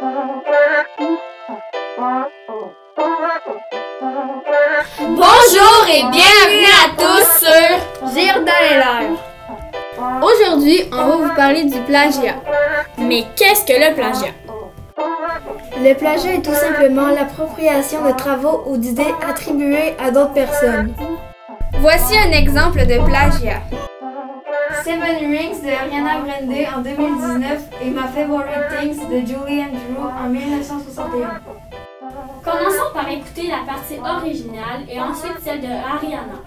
Bonjour et bienvenue à tous sur Gire dans l'air. Aujourd'hui, on va vous parler du plagiat. Mais qu'est-ce que le plagiat? Le plagiat est tout simplement l'appropriation de travaux ou d'idées attribuées à d'autres personnes. Voici un exemple de plagiat. Seven Rings de Ariana Grande en 2019 et My Favorite Things de Julie Andrew en 1961. Commençons par écouter la partie originale et ensuite celle de Ariana.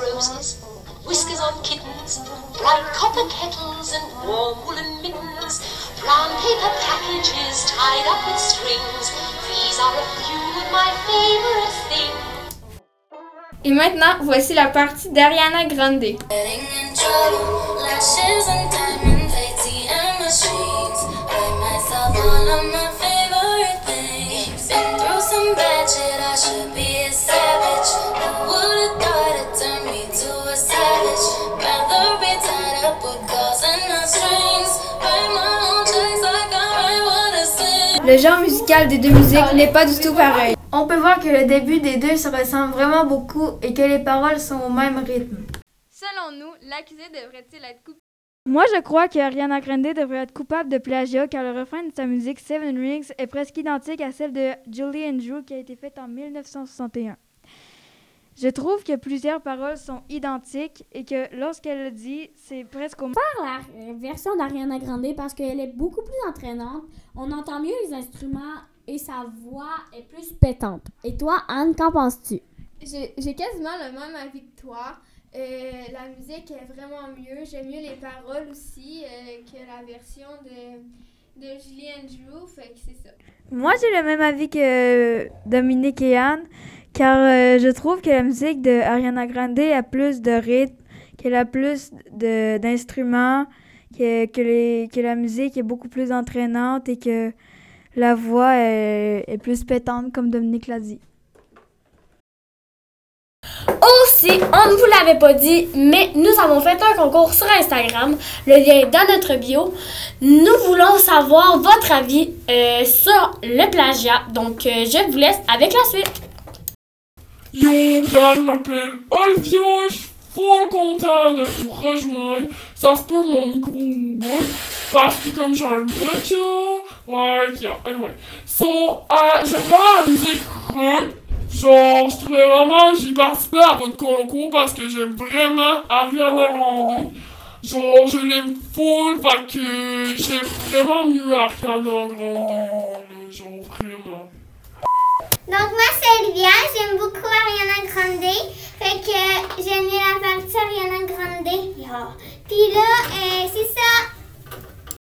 Roses, whiskers on kittens, bright copper kettles and warm woolen mittens, brown paper packages tied up with strings. These are a few Et maintenant, voici la partie d'Ariana Grande. Le genre musical des deux musiques n'est pas du tout pareil. On peut voir que le début des deux se ressemble vraiment beaucoup et que les paroles sont au même rythme. Selon nous, l'accusé devrait-il être coupable? Moi, je crois que Ariana Grande devrait être coupable de plagiat car le refrain de sa musique Seven Rings est presque identique à celle de Julie Andrew qui a été faite en 1961. Je trouve que plusieurs paroles sont identiques et que lorsqu'elle le dit, c'est presque au la euh, version d'Ariana Grande parce qu'elle est beaucoup plus entraînante. On entend mieux les instruments et sa voix est plus pétante. Et toi, Anne, qu'en penses-tu? J'ai j'ai quasiment le même avis que toi. Euh, la musique est vraiment mieux. J'aime mieux les paroles aussi euh, que la version de, de Julie Andrew. Fait que c'est ça. Moi, j'ai le même avis que Dominique et Anne, car euh, je trouve que la musique de Ariana Grande a plus de rythme, qu'elle a plus de- d'instruments, que, que, les- que la musique est beaucoup plus entraînante et que la voix est, est plus pétante, comme Dominique l'a dit. Aussi, on ne vous l'avait pas dit, mais nous avons fait un concours sur Instagram. Le lien est dans notre bio. Nous voulons savoir votre avis euh, sur le plagiat. Donc, euh, je vous laisse avec la suite. Yo, je m'appelle Olivia, je suis fort content de vous rejoindre. Ça se peut mon gros parce que comme j'ai un voiture, ouais, yeah, anyway. So, euh, j'aime pas la musique. Genre, je trouvais vraiment, j'ai participé à votre concours parce que j'aime vraiment Ariana Grande. Genre, je l'aime full parce que j'aime vraiment mieux Ariana Grande. Genre, vraiment. Donc moi c'est Olivia, j'aime beaucoup Ariana Grande. Fait que j'aime mieux la partie Ariana Grande. Yeah. Puis là, euh, c'est ça,